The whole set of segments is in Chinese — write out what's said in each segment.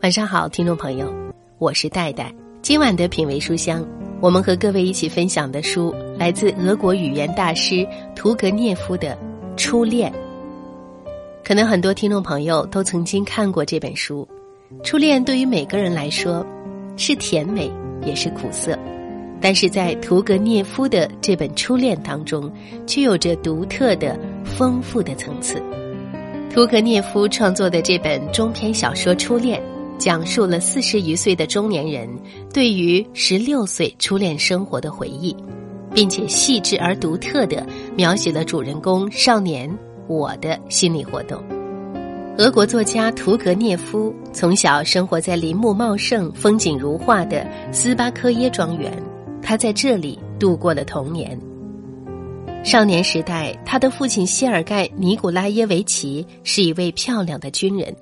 晚上好，听众朋友，我是戴戴。今晚的品味书香，我们和各位一起分享的书来自俄国语言大师屠格涅夫的《初恋》。可能很多听众朋友都曾经看过这本书，《初恋》对于每个人来说是甜美也是苦涩，但是在屠格涅夫的这本《初恋》当中，却有着独特的、丰富的层次。屠格涅夫创作的这本中篇小说《初恋》。讲述了四十余岁的中年人对于十六岁初恋生活的回忆，并且细致而独特的描写了主人公少年我的心理活动。俄国作家屠格涅夫从小生活在林木茂盛、风景如画的斯巴科耶庄园，他在这里度过了童年。少年时代，他的父亲谢尔盖·尼古拉耶维奇是一位漂亮的军人。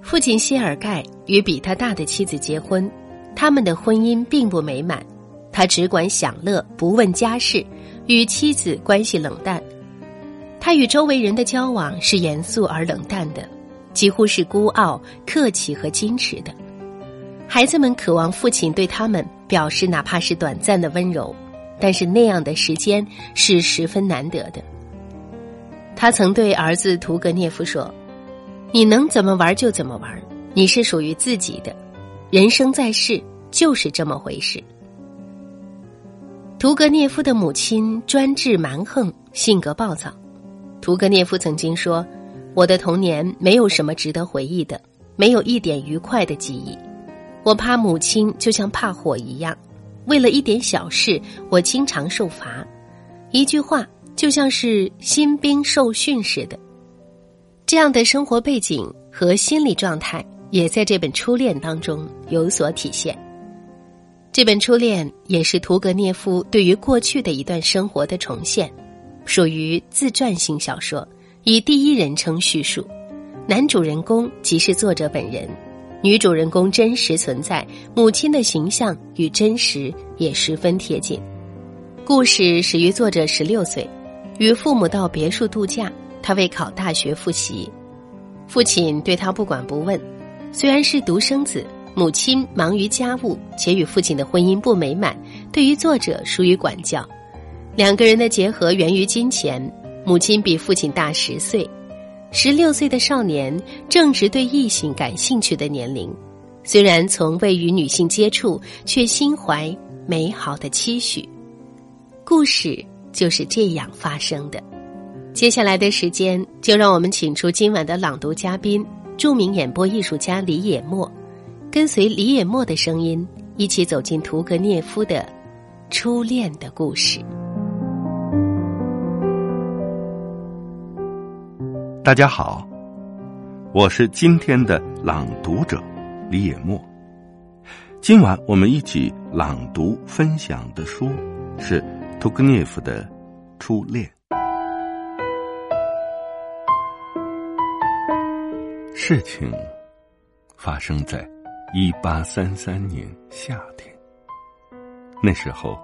父亲谢尔盖与比他大的妻子结婚，他们的婚姻并不美满，他只管享乐，不问家事，与妻子关系冷淡。他与周围人的交往是严肃而冷淡的，几乎是孤傲、客气和矜持的。孩子们渴望父亲对他们表示哪怕是短暂的温柔，但是那样的时间是十分难得的。他曾对儿子图格涅夫说。你能怎么玩就怎么玩，你是属于自己的。人生在世就是这么回事。屠格涅夫的母亲专制蛮横，性格暴躁。屠格涅夫曾经说：“我的童年没有什么值得回忆的，没有一点愉快的记忆。我怕母亲就像怕火一样，为了一点小事，我经常受罚。一句话就像是新兵受训似的。”这样的生活背景和心理状态，也在这本《初恋》当中有所体现。这本《初恋》也是屠格涅夫对于过去的一段生活的重现，属于自传性小说，以第一人称叙述。男主人公即是作者本人，女主人公真实存在，母亲的形象与真实也十分贴近。故事始于作者十六岁，与父母到别墅度假。他为考大学复习，父亲对他不管不问。虽然是独生子，母亲忙于家务，且与父亲的婚姻不美满，对于作者疏于管教。两个人的结合源于金钱。母亲比父亲大十岁，十六岁的少年正值对异性感兴趣的年龄。虽然从未与女性接触，却心怀美好的期许。故事就是这样发生的。接下来的时间，就让我们请出今晚的朗读嘉宾，著名演播艺术家李野墨，跟随李野墨的声音，一起走进屠格涅夫的初恋的故事。大家好，我是今天的朗读者李野墨。今晚我们一起朗读分享的书是屠格涅夫的《初恋》。事情发生在一八三三年夏天。那时候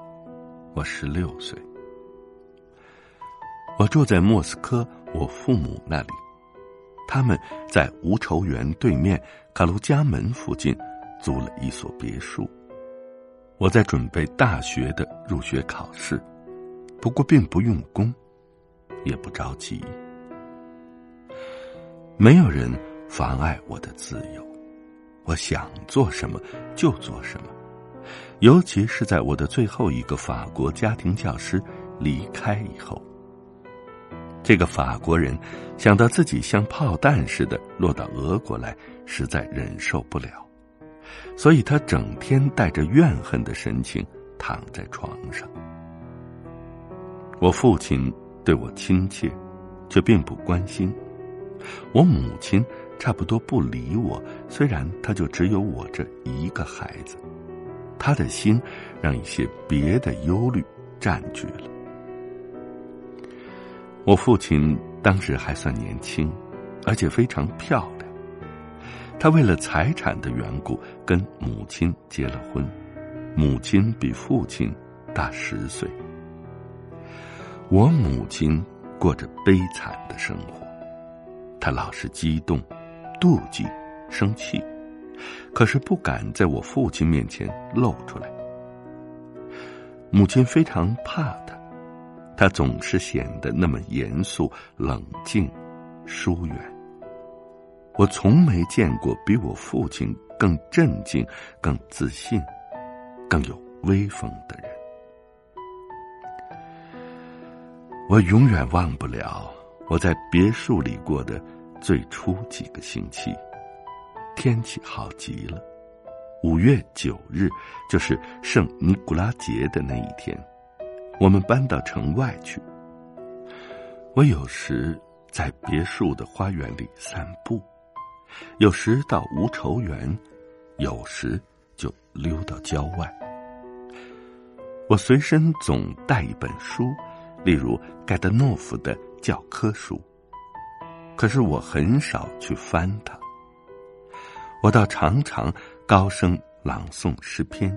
我十六岁，我住在莫斯科我父母那里，他们在吴愁园对面卡卢家门附近租了一所别墅。我在准备大学的入学考试，不过并不用功，也不着急，没有人。妨碍我的自由，我想做什么就做什么，尤其是在我的最后一个法国家庭教师离开以后。这个法国人想到自己像炮弹似的落到俄国来，实在忍受不了，所以他整天带着怨恨的神情躺在床上。我父亲对我亲切，却并不关心。我母亲。差不多不理我，虽然他就只有我这一个孩子，他的心让一些别的忧虑占据了。我父亲当时还算年轻，而且非常漂亮。他为了财产的缘故跟母亲结了婚，母亲比父亲大十岁。我母亲过着悲惨的生活。她老是激动、妒忌、生气，可是不敢在我父亲面前露出来。母亲非常怕他，他总是显得那么严肃、冷静、疏远。我从没见过比我父亲更镇静、更自信、更有威风的人。我永远忘不了我在别墅里过的最初几个星期。天气好极了，五月九日就是圣尼古拉节的那一天，我们搬到城外去。我有时在别墅的花园里散步，有时到无愁园，有时就溜到郊外。我随身总带一本书。例如盖德诺夫的教科书，可是我很少去翻它。我倒常常高声朗诵诗篇，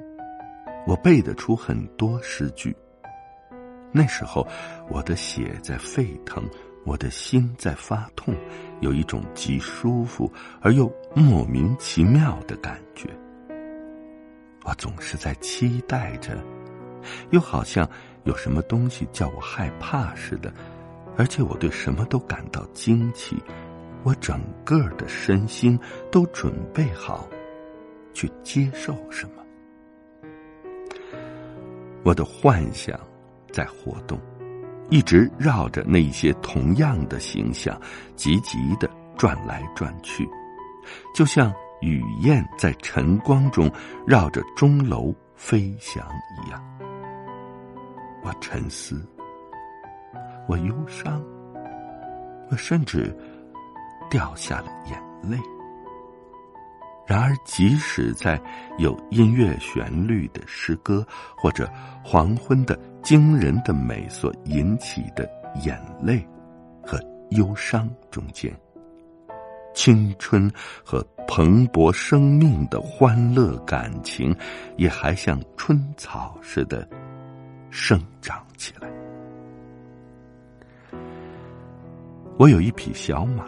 我背得出很多诗句。那时候我的血在沸腾，我的心在发痛，有一种极舒服而又莫名其妙的感觉。我总是在期待着，又好像。有什么东西叫我害怕似的，而且我对什么都感到惊奇，我整个的身心都准备好去接受什么。我的幻想在活动，一直绕着那些同样的形象，急急的转来转去，就像雨燕在晨光中绕着钟楼飞翔一样。我沉思，我忧伤，我甚至掉下了眼泪。然而，即使在有音乐旋律的诗歌，或者黄昏的惊人的美所引起的眼泪和忧伤中间，青春和蓬勃生命的欢乐感情，也还像春草似的。生长起来。我有一匹小马，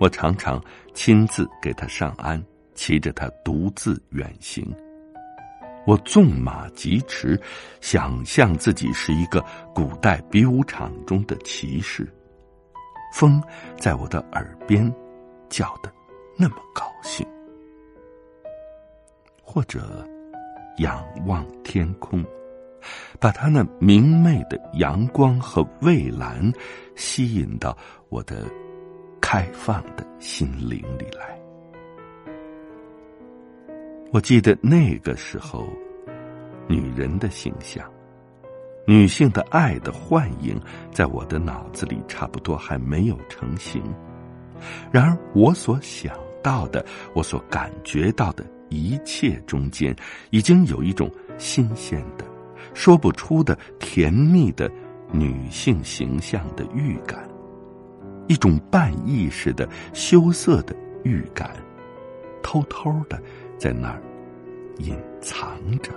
我常常亲自给他上鞍，骑着他独自远行。我纵马疾驰，想象自己是一个古代比武场中的骑士。风在我的耳边叫得那么高兴，或者仰望天空。把他那明媚的阳光和蔚蓝吸引到我的开放的心灵里来。我记得那个时候，女人的形象、女性的爱的幻影，在我的脑子里差不多还没有成型。然而，我所想到的，我所感觉到的一切中间，已经有一种新鲜的。说不出的甜蜜的女性形象的预感，一种半意识的羞涩的预感，偷偷的在那儿隐藏着。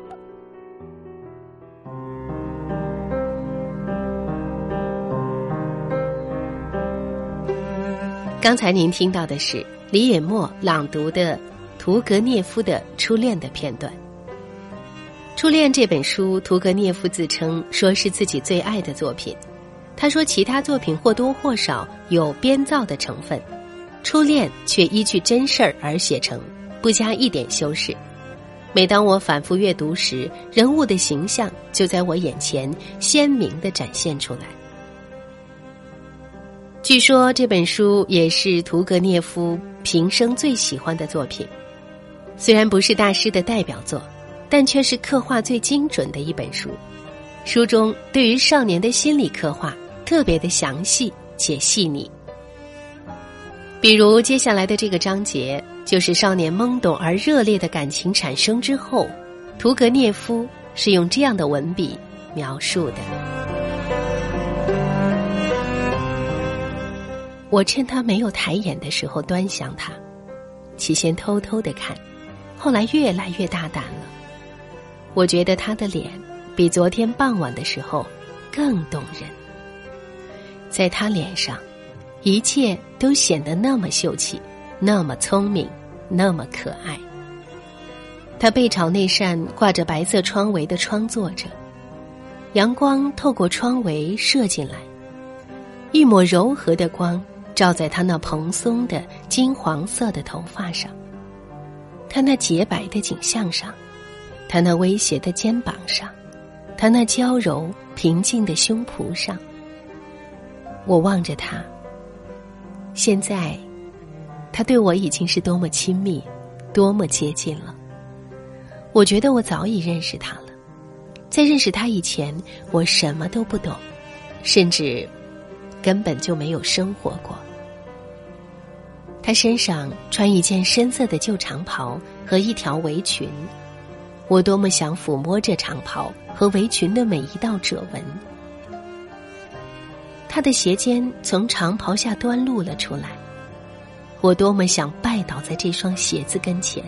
刚才您听到的是李野墨朗读的屠格涅夫的初恋的片段。《初恋》这本书，屠格涅夫自称说是自己最爱的作品。他说，其他作品或多或少有编造的成分，《初恋》却依据真事儿而写成，不加一点修饰。每当我反复阅读时，人物的形象就在我眼前鲜明的展现出来。据说这本书也是屠格涅夫平生最喜欢的作品，虽然不是大师的代表作。但却是刻画最精准的一本书，书中对于少年的心理刻画特别的详细且细腻。比如接下来的这个章节，就是少年懵懂而热烈的感情产生之后，屠格涅夫是用这样的文笔描述的：我趁他没有抬眼的时候端详他，起先偷偷的看，后来越来越大胆了。我觉得他的脸比昨天傍晚的时候更动人，在他脸上一切都显得那么秀气，那么聪明，那么可爱。他背朝那扇挂着白色窗围的窗坐着，阳光透过窗围射进来，一抹柔和的光照在他那蓬松的金黄色的头发上，他那洁白的颈项上，他那威胁的肩膀上，他那娇柔平静的胸脯上。我望着他。现在，他对我已经是多么亲密，多么接近了。我觉得我早已认识他了。在认识他以前，我什么都不懂，甚至根本就没有生活过。他身上穿一件深色的旧长袍和一条围裙，我多么想抚摸这长袍和围裙的每一道褶纹。他的鞋尖从长袍下端露了出来，我多么想拜倒在这双鞋子跟前。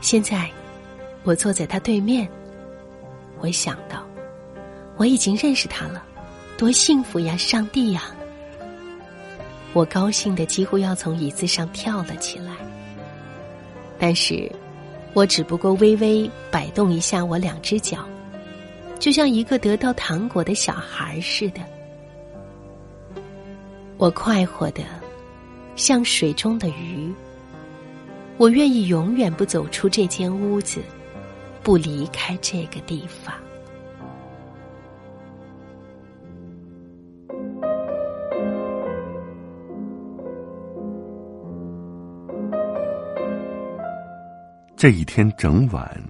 现在，我坐在他对面，我想到，我已经认识他了，多幸福呀，上帝呀！我高兴的几乎要从椅子上跳了起来，但是，我只不过微微摆动一下我两只脚。就像一个得到糖果的小孩似的，我快活的像水中的鱼。我愿意永远不走出这间屋子，不离开这个地方。这一天整晚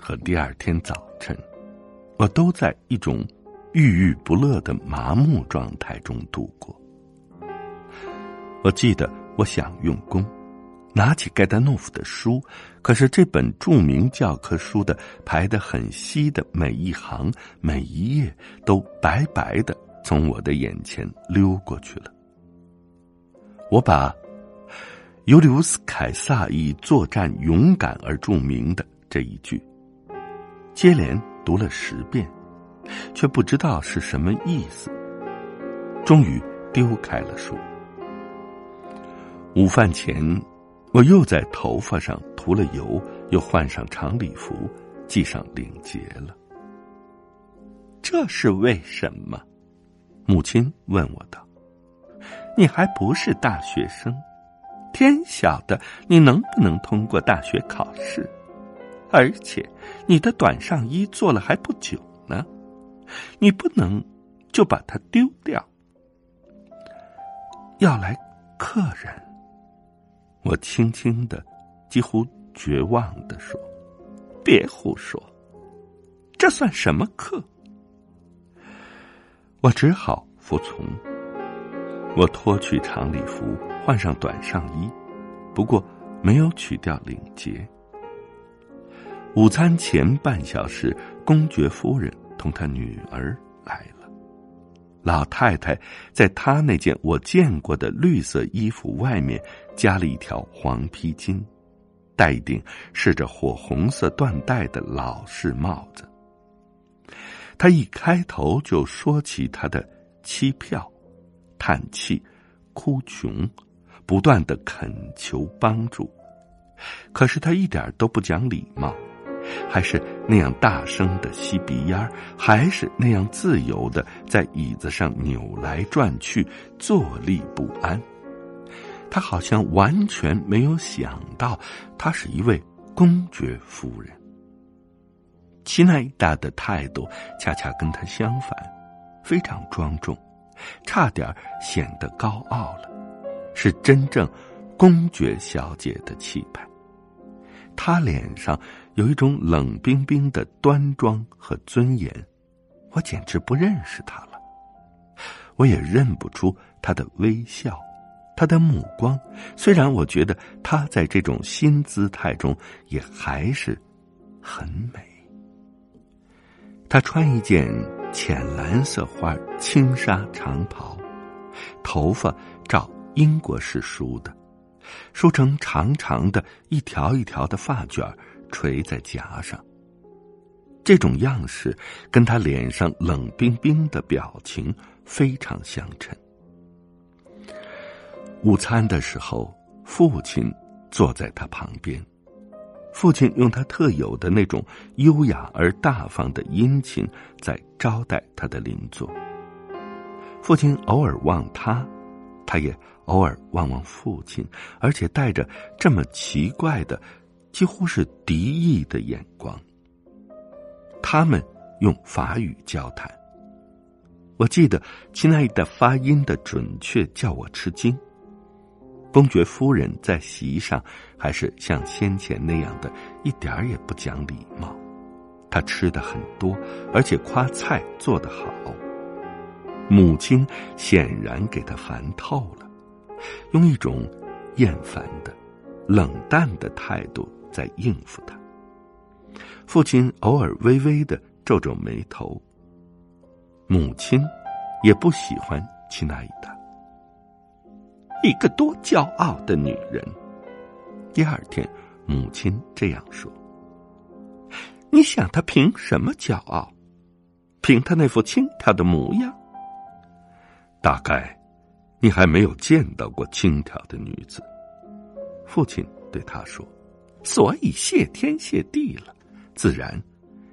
和第二天早晨。我都在一种郁郁不乐的麻木状态中度过。我记得我想用功，拿起盖达诺夫的书，可是这本著名教科书的排得很稀的每一行、每一页都白白的从我的眼前溜过去了。我把尤里乌斯·凯撒以作战勇敢而著名的这一句接连。读了十遍，却不知道是什么意思。终于丢开了书。午饭前，我又在头发上涂了油，又换上长礼服，系上领结了。这是为什么？母亲问我道：“你还不是大学生，天晓得你能不能通过大学考试。”而且，你的短上衣做了还不久呢，你不能就把它丢掉。要来客人，我轻轻的、几乎绝望的说：“别胡说，这算什么客？”我只好服从。我脱去长礼服，换上短上衣，不过没有取掉领结。午餐前半小时，公爵夫人同她女儿来了。老太太在她那件我见过的绿色衣服外面加了一条黄披巾，戴一顶饰着火红色缎带的老式帽子。她一开头就说起她的期票、叹气、哭穷，不断的恳求帮助，可是她一点都不讲礼貌。还是那样大声的吸鼻烟还是那样自由的在椅子上扭来转去，坐立不安。他好像完全没有想到，她是一位公爵夫人。齐奈达的态度恰恰跟他相反，非常庄重，差点显得高傲了，是真正公爵小姐的气派。他脸上。有一种冷冰冰的端庄和尊严，我简直不认识他了。我也认不出他的微笑，他的目光。虽然我觉得他在这种新姿态中也还是很美。他穿一件浅蓝色花轻纱长袍，头发照英国式梳的，梳成长长的一条一条的发卷。垂在颊上，这种样式跟他脸上冷冰冰的表情非常相称。午餐的时候，父亲坐在他旁边，父亲用他特有的那种优雅而大方的殷勤在招待他的邻座。父亲偶尔望他，他也偶尔望望父亲，而且带着这么奇怪的，几乎是敌意的眼光。他们用法语交谈。我记得亲爱的发音的准确叫我吃惊。公爵夫人在席上还是像先前那样的一点儿也不讲礼貌，她吃的很多，而且夸菜做得好。母亲显然给他烦透了，用一种厌烦的、冷淡的态度在应付他。父亲偶尔微微的皱皱眉头。母亲也不喜欢亲爱的。一个多骄傲的女人。第二天，母亲这样说：“你想她凭什么骄傲？凭她那副轻佻的模样？大概你还没有见到过轻佻的女子。”父亲对他说：“所以谢天谢地了，自然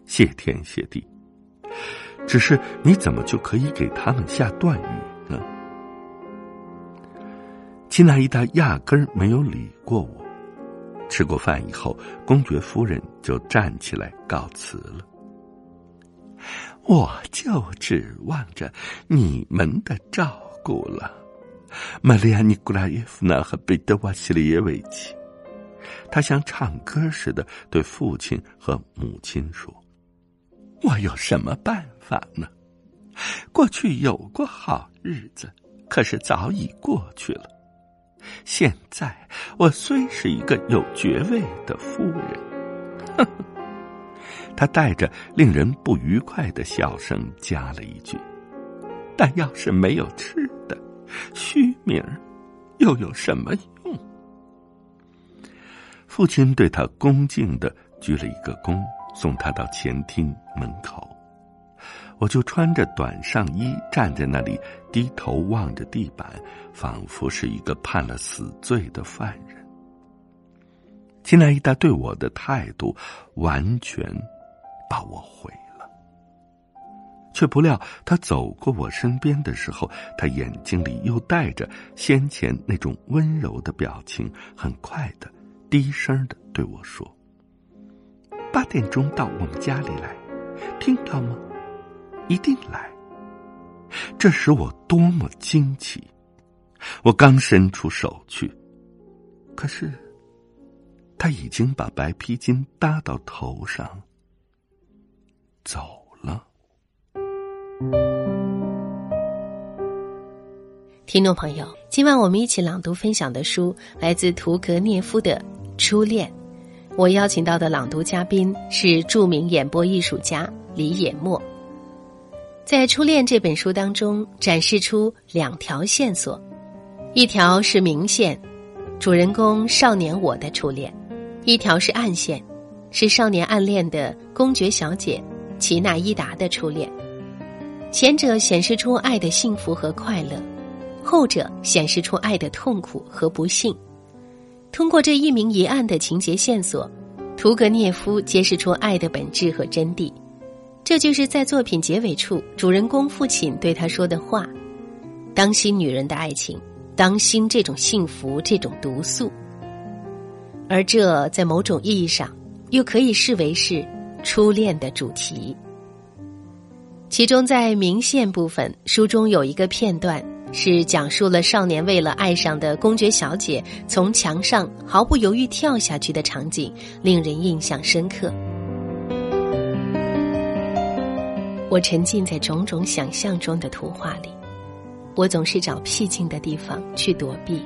谢天谢地。只是你怎么就可以给他们下断语呢？”齐娜伊达压根儿没有理过我。吃过饭以后，公爵夫人就站起来告辞了。我就指望着你们的照顾了，玛利亚·尼古拉耶夫娜和彼得·瓦西里耶维奇。他像唱歌似的对父亲和母亲说：“我有什么办法呢？过去有过好日子，可是早已过去了。”现在我虽是一个有爵位的夫人，呵呵，他带着令人不愉快的笑声加了一句：“但要是没有吃的，虚名又有什么用？”父亲对他恭敬的鞠了一个躬，送他到前厅门口。我就穿着短上衣站在那里，低头望着地板，仿佛是一个判了死罪的犯人。金奈伊达对我的态度完全把我毁了，却不料他走过我身边的时候，他眼睛里又带着先前那种温柔的表情，很快的低声的对我说：“八点钟到我们家里来，听到吗？”一定来，这使我多么惊奇！我刚伸出手去，可是他已经把白披巾搭到头上，走了。听众朋友，今晚我们一起朗读分享的书来自图格涅夫的《初恋》。我邀请到的朗读嘉宾是著名演播艺术家李野墨。在《初恋》这本书当中，展示出两条线索，一条是明线，主人公少年我的初恋；一条是暗线，是少年暗恋的公爵小姐齐娜伊达的初恋。前者显示出爱的幸福和快乐，后者显示出爱的痛苦和不幸。通过这一明一暗的情节线索，屠格涅夫揭示出爱的本质和真谛。这就是在作品结尾处，主人公父亲对他说的话：“当心女人的爱情，当心这种幸福，这种毒素。”而这在某种意义上，又可以视为是初恋的主题。其中在明线部分，书中有一个片段是讲述了少年为了爱上的公爵小姐，从墙上毫不犹豫跳下去的场景，令人印象深刻。我沉浸在种种想象中的图画里，我总是找僻静的地方去躲避。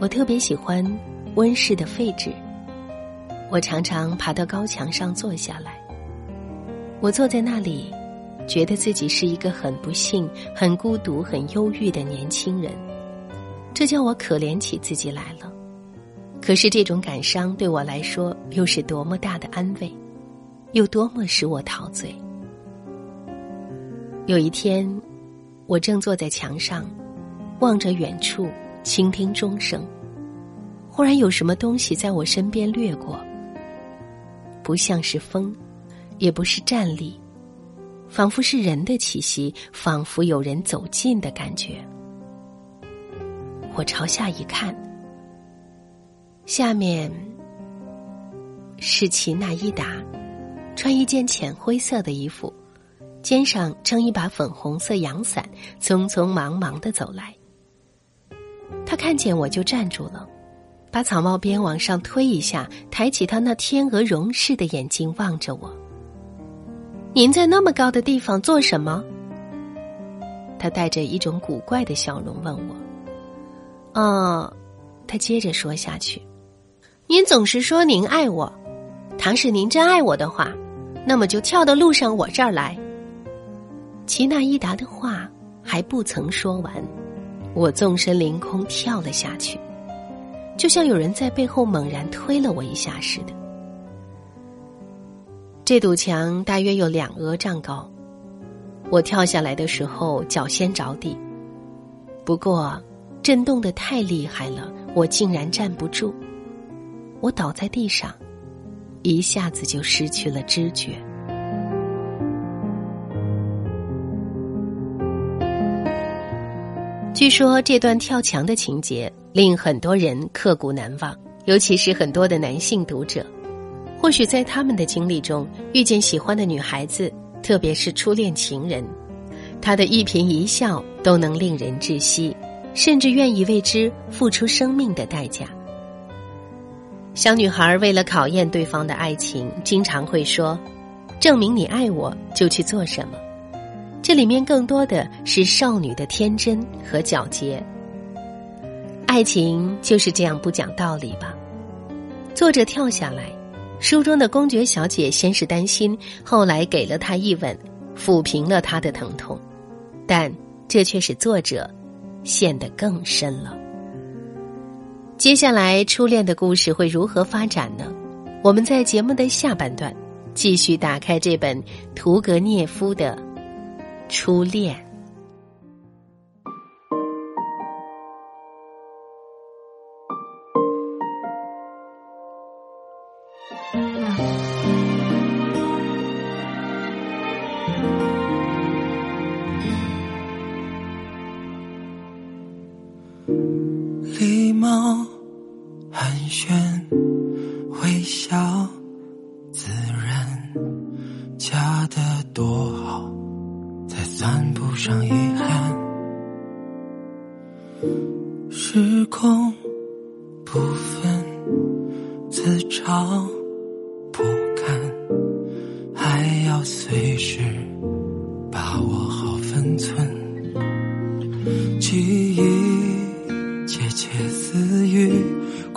我特别喜欢温室的废纸。我常常爬到高墙上坐下来。我坐在那里，觉得自己是一个很不幸、很孤独、很忧郁的年轻人。这叫我可怜起自己来了。可是这种感伤对我来说又是多么大的安慰，又多么使我陶醉。有一天，我正坐在墙上，望着远处，倾听钟声。忽然有什么东西在我身边掠过，不像是风，也不是站立，仿佛是人的气息，仿佛有人走近的感觉。我朝下一看，下面是齐娜伊达，穿一件浅灰色的衣服，肩上撑一把粉红色阳伞，匆匆忙忙的走来。他看见我就站住了。把草帽边往上推一下，抬起他那天鹅绒似的眼睛望着我。您在那么高的地方做什么？他带着一种古怪的笑容问我。哦，他接着说下去：“您总是说您爱我，倘使您真爱我的话，那么就跳到路上我这儿来。”齐娜伊达的话还不曾说完，我纵身凌空跳了下去。就像有人在背后猛然推了我一下似的。这堵墙大约有两额丈高，我跳下来的时候脚先着地，不过震动的太厉害了，我竟然站不住，我倒在地上，一下子就失去了知觉。据说这段跳墙的情节。令很多人刻骨难忘，尤其是很多的男性读者，或许在他们的经历中遇见喜欢的女孩子，特别是初恋情人，她的一颦一笑都能令人窒息，甚至愿意为之付出生命的代价。小女孩为了考验对方的爱情，经常会说：“证明你爱我，就去做什么。”这里面更多的是少女的天真和皎洁。爱情就是这样不讲道理吧？作者跳下来，书中的公爵小姐先是担心，后来给了他一吻，抚平了他的疼痛，但这却使作者陷得更深了。接下来初恋的故事会如何发展呢？我们在节目的下半段继续打开这本屠格涅夫的《初恋》。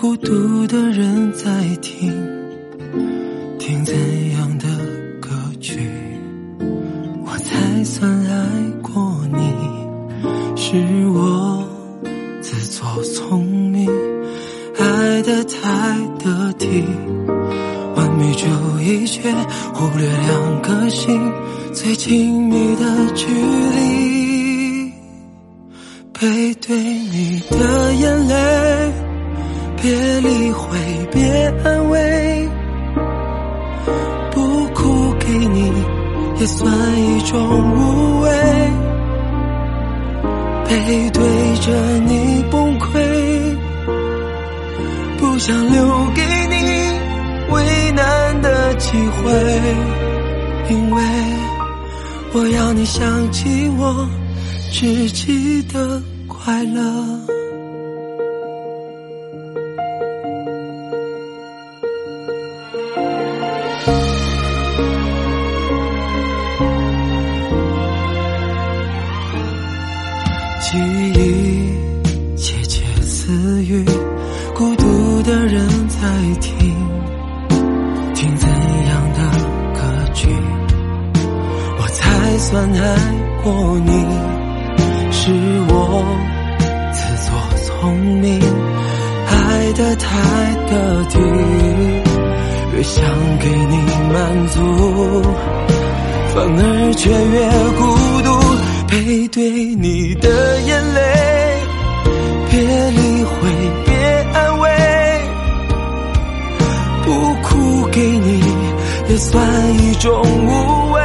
孤独的人在听，听怎样的歌曲，我才算爱过你？是我自作聪明，爱的太得体，完美主义却忽略两颗心最亲密的距离。也算一种无畏。背对着你崩溃，不想留给你为难的机会，因为我要你想起我。只记得快乐，你的眼泪，别理会，别安慰，不哭给你也算一种无畏。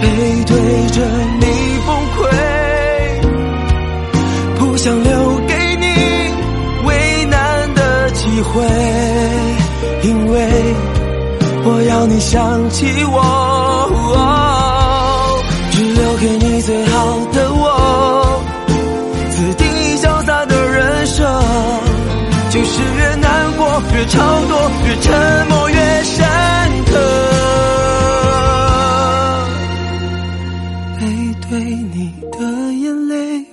背对着你崩溃，不想留给你为难的机会，因为我要你想起我。越超脱，越沉默越深刻。背对你的眼泪，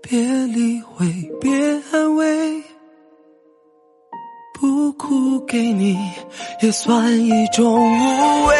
别理会，别安慰，不哭给你也算一种无畏。